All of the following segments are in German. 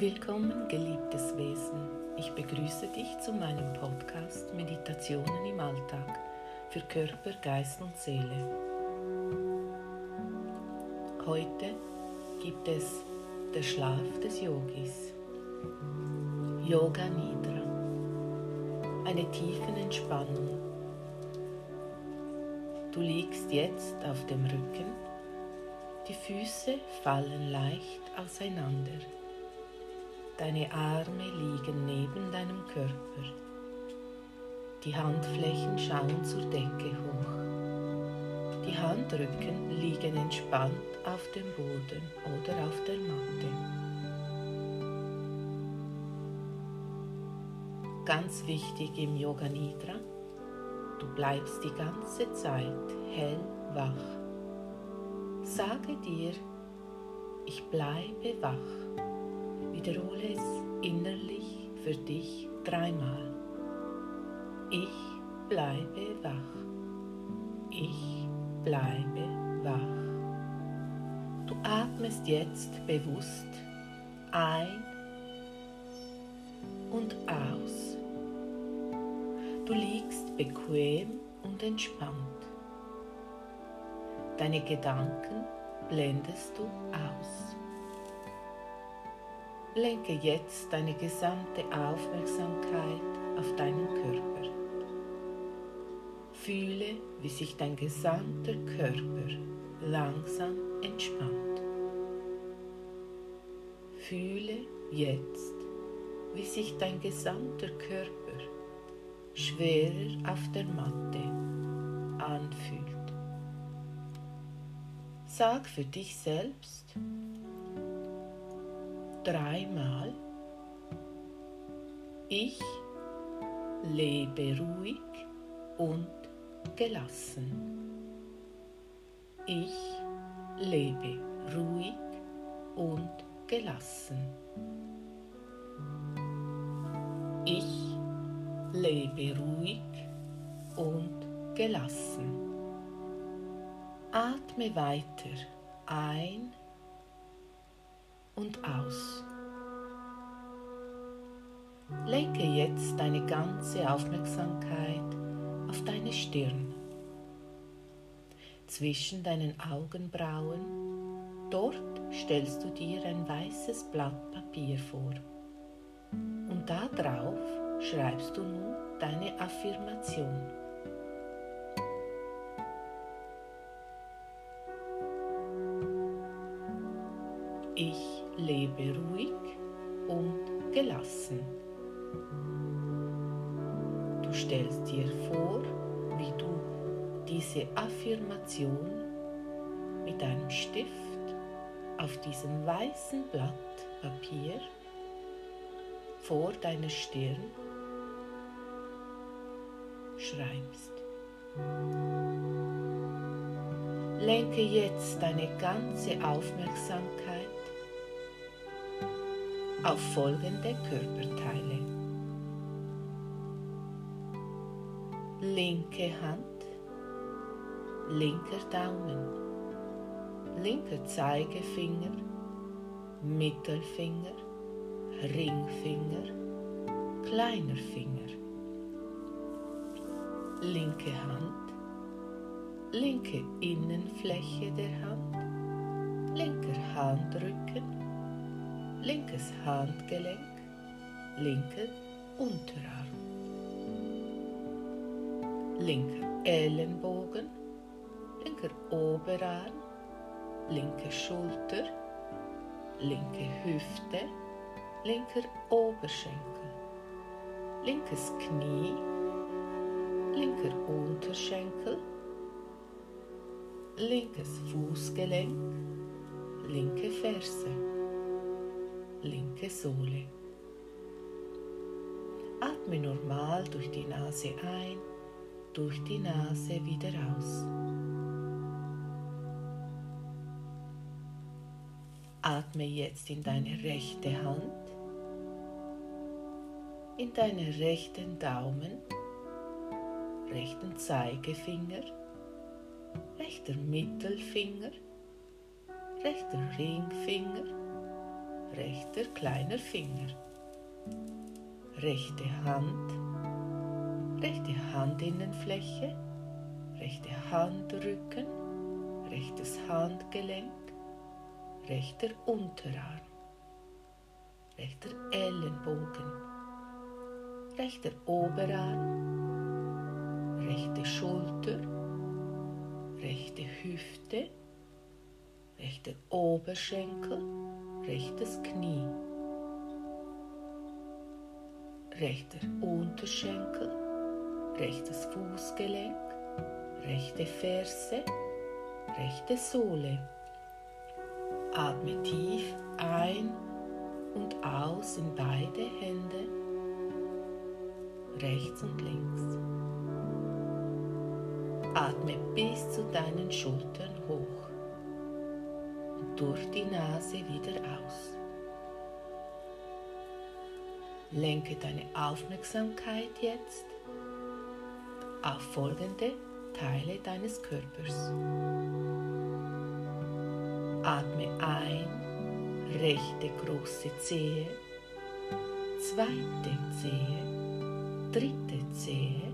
Willkommen, geliebtes Wesen. Ich begrüße dich zu meinem Podcast Meditationen im Alltag für Körper, Geist und Seele. Heute gibt es der Schlaf des Yogis. Yoga Nidra. Eine tiefen Entspannung. Du liegst jetzt auf dem Rücken. Die Füße fallen leicht auseinander. Deine Arme liegen neben deinem Körper. Die Handflächen schauen zur Decke hoch. Die Handrücken liegen entspannt auf dem Boden oder auf der Matte. Ganz wichtig im Yoga Nidra, du bleibst die ganze Zeit hellwach. Sage dir, ich bleibe wach. Wiederhole es innerlich für dich dreimal. Ich bleibe wach. Ich bleibe wach. Du atmest jetzt bewusst ein und aus. Du liegst bequem und entspannt. Deine Gedanken blendest du aus. Lenke jetzt deine gesamte Aufmerksamkeit auf deinen Körper. Fühle, wie sich dein gesamter Körper langsam entspannt. Fühle jetzt, wie sich dein gesamter Körper schwerer auf der Matte anfühlt. Sag für dich selbst, dreimal. Ich lebe ruhig und gelassen. Ich lebe ruhig und gelassen. Ich lebe ruhig und gelassen. Atme weiter ein und aus. Lenke jetzt deine ganze Aufmerksamkeit auf deine Stirn. Zwischen deinen Augenbrauen, dort stellst du dir ein weißes Blatt Papier vor. Und da drauf schreibst du nun deine Affirmation. Ich lebe ruhig und gelassen. Du stellst dir vor, wie du diese Affirmation mit einem Stift auf diesem weißen Blatt Papier vor deiner Stirn schreibst. Lenke jetzt deine ganze Aufmerksamkeit auf folgende Körperteile. Linke Hand, linker Daumen, linker Zeigefinger, Mittelfinger, Ringfinger, kleiner Finger. Linke Hand, linke Innenfläche der Hand, linker Handrücken, linkes Handgelenk, linker Unterarm, linker Ellenbogen, linker Oberarm, linke Schulter, linke Hüfte, linker Oberschenkel, linkes Knie, linker Unterschenkel, linkes Fußgelenk, linke Ferse linke Sohle. Atme normal durch die Nase ein, durch die Nase wieder aus. Atme jetzt in deine rechte Hand, in deinen rechten Daumen, rechten Zeigefinger, rechter Mittelfinger, rechter Ringfinger, rechter kleiner Finger. Rechte Hand, rechte Handinnenfläche, rechte Handrücken, rechtes Handgelenk, rechter Unterarm, rechter Ellenbogen, rechter Oberarm, rechte Schulter, rechte Hüfte, rechter Oberschenkel, rechtes Knie, rechter Unterschenkel, rechtes Fußgelenk, rechte Ferse, rechte Sohle. Atme tief ein und aus in beide Hände, rechts und links. Atme bis zu deinen Schultern hoch durch die Nase wieder aus. Lenke deine Aufmerksamkeit jetzt auf folgende Teile deines Körpers. Atme ein, rechte große Zehe, zweite Zehe, dritte Zehe,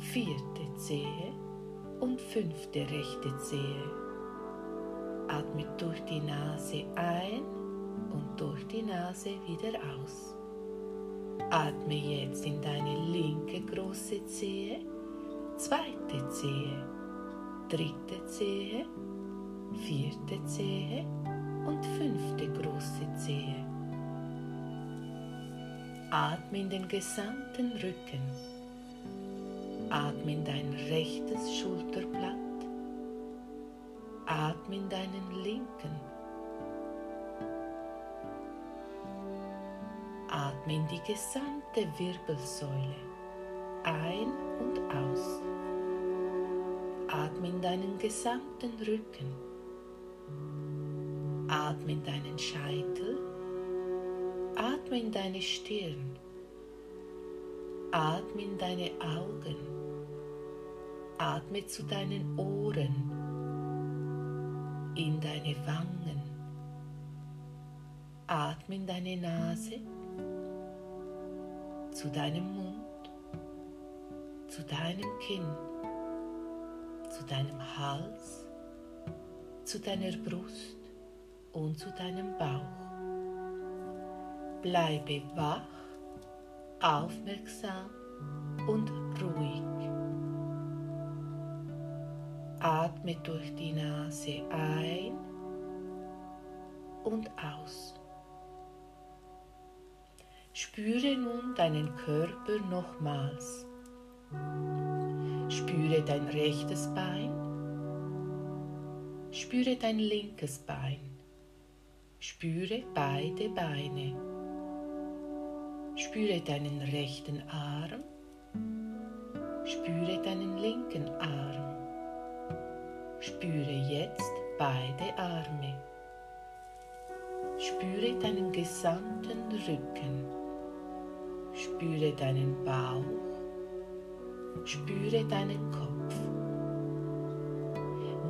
vierte Zehe und fünfte rechte Zehe. Atme durch die Nase ein und durch die Nase wieder aus. Atme jetzt in deine linke große Zehe, zweite Zehe, dritte Zehe, vierte Zehe und fünfte große Zehe. Atme in den gesamten Rücken. Atme in dein rechtes Schulterblatt. Atme in deinen linken. Atme in die gesamte Wirbelsäule ein und aus. Atme in deinen gesamten Rücken. Atme in deinen Scheitel. Atme in deine Stirn. Atme in deine Augen. Atme zu deinen Ohren. In deine Wangen. Atme in deine Nase. Zu deinem Mund. Zu deinem Kinn. Zu deinem Hals. Zu deiner Brust und zu deinem Bauch. Bleibe wach, aufmerksam und Atme durch die Nase ein und aus. Spüre nun deinen Körper nochmals. Spüre dein rechtes Bein. Spüre dein linkes Bein. Spüre beide Beine. Spüre deinen rechten Arm. Spüre deinen linken Arm. Spüre jetzt beide Arme. Spüre deinen gesamten Rücken. Spüre deinen Bauch. Spüre deinen Kopf.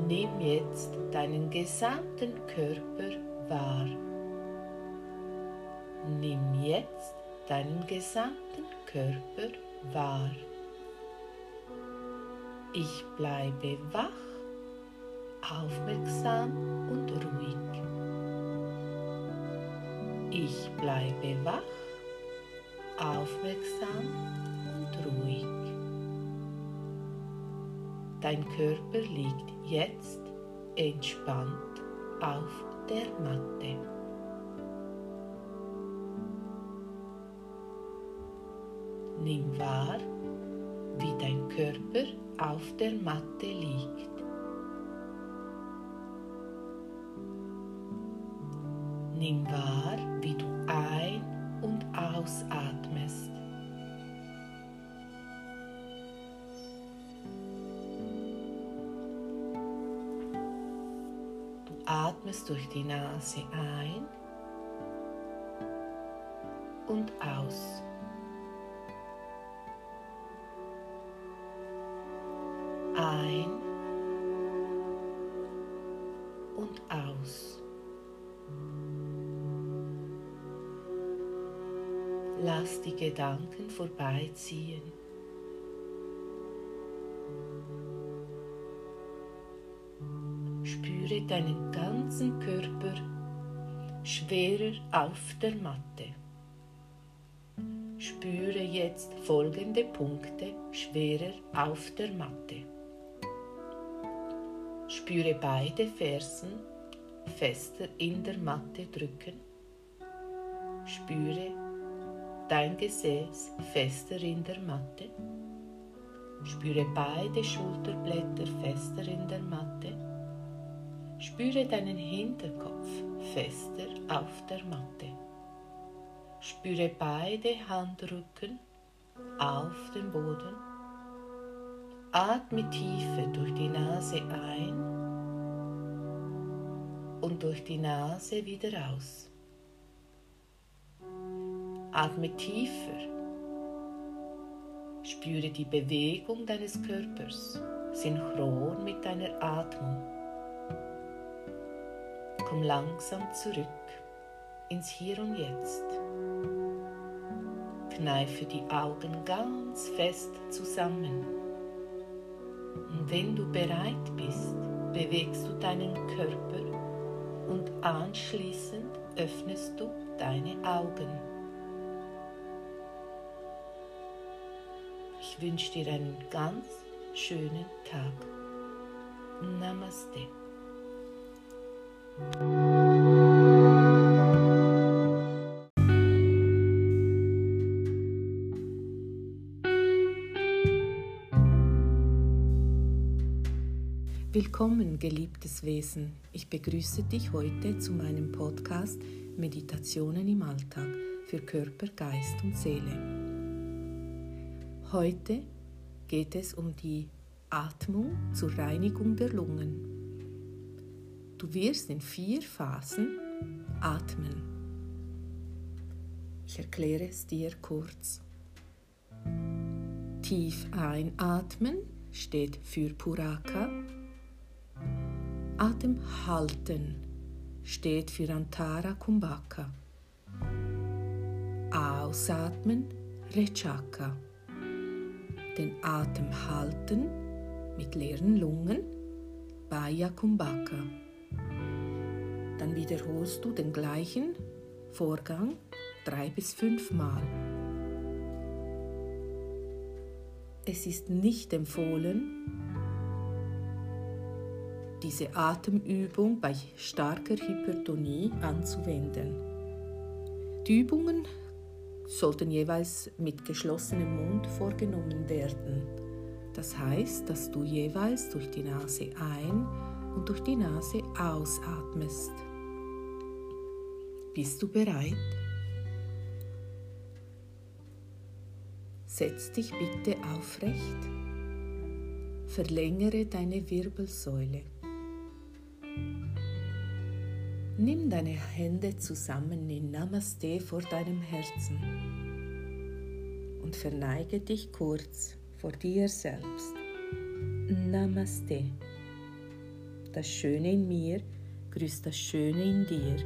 Nimm jetzt deinen gesamten Körper wahr. Nimm jetzt deinen gesamten Körper wahr. Ich bleibe wach, aufmerksam und ruhig. Ich bleibe wach, aufmerksam und ruhig. Dein Körper liegt jetzt entspannt auf der Matte. Nimm wahr, wie dein Körper auf der Matte liegt. Nimm wahr, wie du ein- und ausatmest. atmest durch die Nase ein und aus. Gedanken vorbeiziehen. Spüre deinen ganzen Körper schwerer auf der Matte. Spüre jetzt folgende Punkte schwerer auf der Matte. Spüre beide Fersen fester in der Matte drücken. Spüre dein Gesäß fester in der Matte. Spüre beide Schulterblätter fester in der Matte. Spüre deinen Hinterkopf fester auf der Matte. Spüre beide Handrücken auf dem Boden. Atme tiefer durch die Nase ein und durch die Nase wieder aus. Atme tiefer. Spüre die Bewegung deines Körpers synchron mit deiner Atmung. Komm langsam zurück ins Hier und Jetzt. Kneife die Augen ganz fest zusammen. Und wenn du bereit bist, bewegst du deinen Körper und anschließend öffnest du deine Augen. Ich wünsche dir einen ganz schönen Tag. Namaste. Willkommen, geliebtes Wesen. Ich begrüße dich heute zu meinem Podcast Meditationen im Alltag für Körper, Geist und Seele. Heute geht es um die Atmung zur Reinigung der Lungen. Du wirst in vier Phasen atmen. Ich erkläre es dir kurz. Tief einatmen steht für Puraka. Atem halten steht für Antara Kumbhaka. Ausatmen Rechaka den Atem halten mit leeren Lungen, Baya Kumbhaka. Dann wiederholst du den gleichen Vorgang drei bis fünf Mal. Es ist nicht empfohlen, diese Atemübung bei starker Hypertonie anzuwenden. Die Übungen sollten jeweils mit geschlossenem Mund vorgenommen werden. Das heißt, dass du jeweils durch die Nase ein und durch die Nase ausatmest. Bist du bereit? Setz dich bitte aufrecht. Verlängere deine Wirbelsäule. Nimm deine Hände zusammen in Namaste vor deinem Herzen und verneige dich kurz vor dir selbst. Namaste. Das Schöne in mir grüßt das Schöne in dir.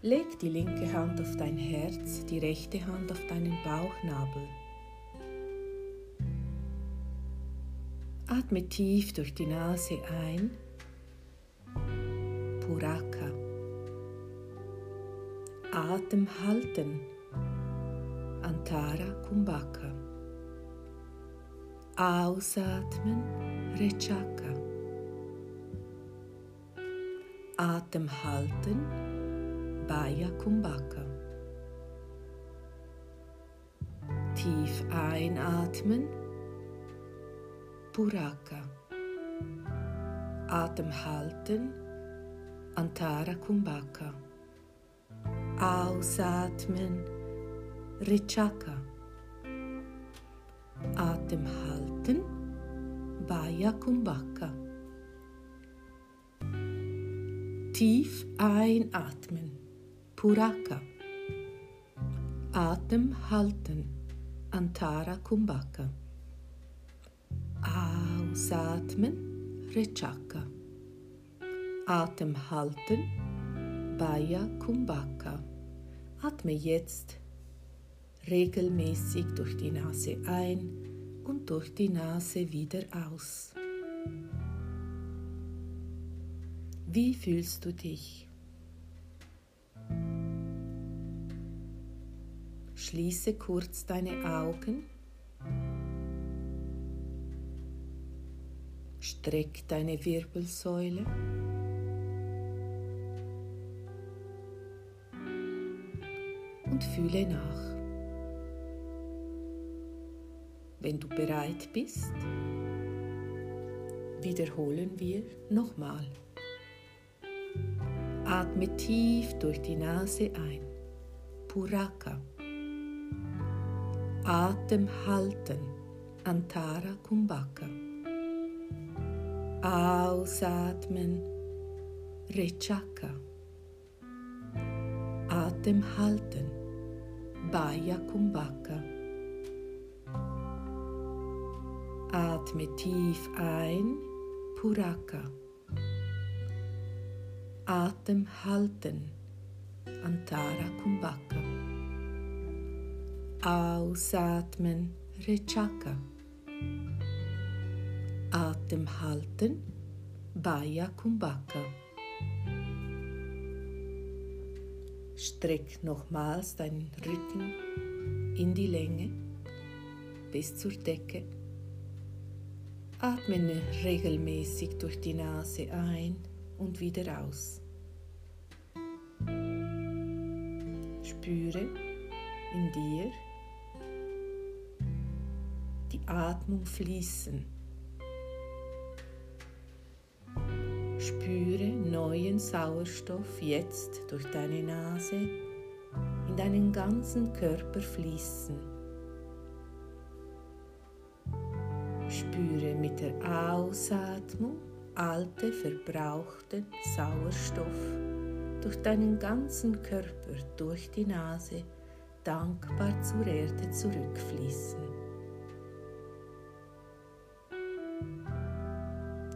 Leg die linke Hand auf dein Herz, die rechte Hand auf deinen Bauchnabel. Atme tief durch die Nase ein. Puraka. Atem halten. Antara Kumbhaka. Ausatmen. Rechaka. Atem halten. Baya Kumbhaka. Tief einatmen. Puraka. Atem halten, Antara Kumbhaka. Ausatmen, Richaka. Atem halten, Baya Kumbhaka. Tief einatmen, Puraka. Atem halten, Antara Kumbhaka. Ausatmen, Rechaka. Atem halten, Baya Kumbhaka. Atme jetzt regelmäßig durch die Nase ein und durch die Nase wieder aus. Wie fühlst du dich? Schließe kurz deine Augen. Streck deine Wirbelsäule. Und fühle nach. Wenn du bereit bist, wiederholen wir nochmal. Atme tief durch die Nase ein. Puraka. Atem halten. Antara Kumbhaka. Ausatmen. Rechaka. Atem halten. Baya Kumbhaka. Atme tief ein, Puraka. Atem halten, Antara Kumbhaka. Ausatmen, Rechaka. Atem halten, Baya Kumbhaka. Streck nochmals deinen Rücken in die Länge bis zur Decke. Atme regelmäßig durch die Nase ein und wieder aus. Spüre in dir die Atmung fließen. Spüre neuen Sauerstoff jetzt durch deine Nase in deinen ganzen Körper fließen. Spüre mit der Ausatmung alte, verbrauchte Sauerstoff durch deinen ganzen Körper, durch die Nase, dankbar zur Erde zurückfließen.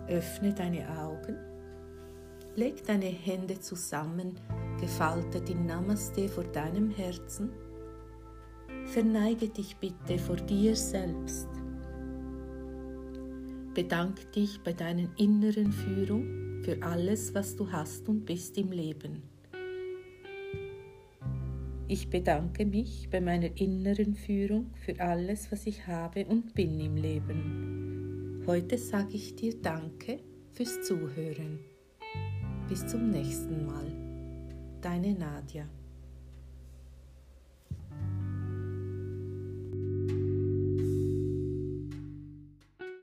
Öffne deine Augen, leg deine Hände zusammen, gefaltet in Namaste vor deinem Herzen. Verneige dich bitte vor dir selbst Bedank dich bei deiner inneren Führung für alles, was du hast und bist im Leben. Ich bedanke mich bei meiner inneren Führung für alles, was ich habe und bin im Leben. Heute sage ich dir Danke fürs Zuhören. Bis zum nächsten Mal. Deine Nadja.